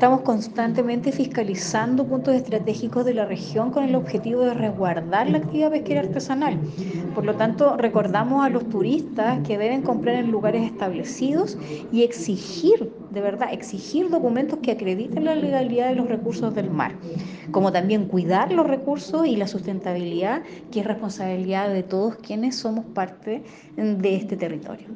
Estamos constantemente fiscalizando puntos estratégicos de la región con el objetivo de resguardar la actividad pesquera artesanal. Por lo tanto, recordamos a los turistas que deben comprar en lugares establecidos y exigir, de verdad, exigir documentos que acrediten la legalidad de los recursos del mar, como también cuidar los recursos y la sustentabilidad, que es responsabilidad de todos quienes somos parte de este territorio.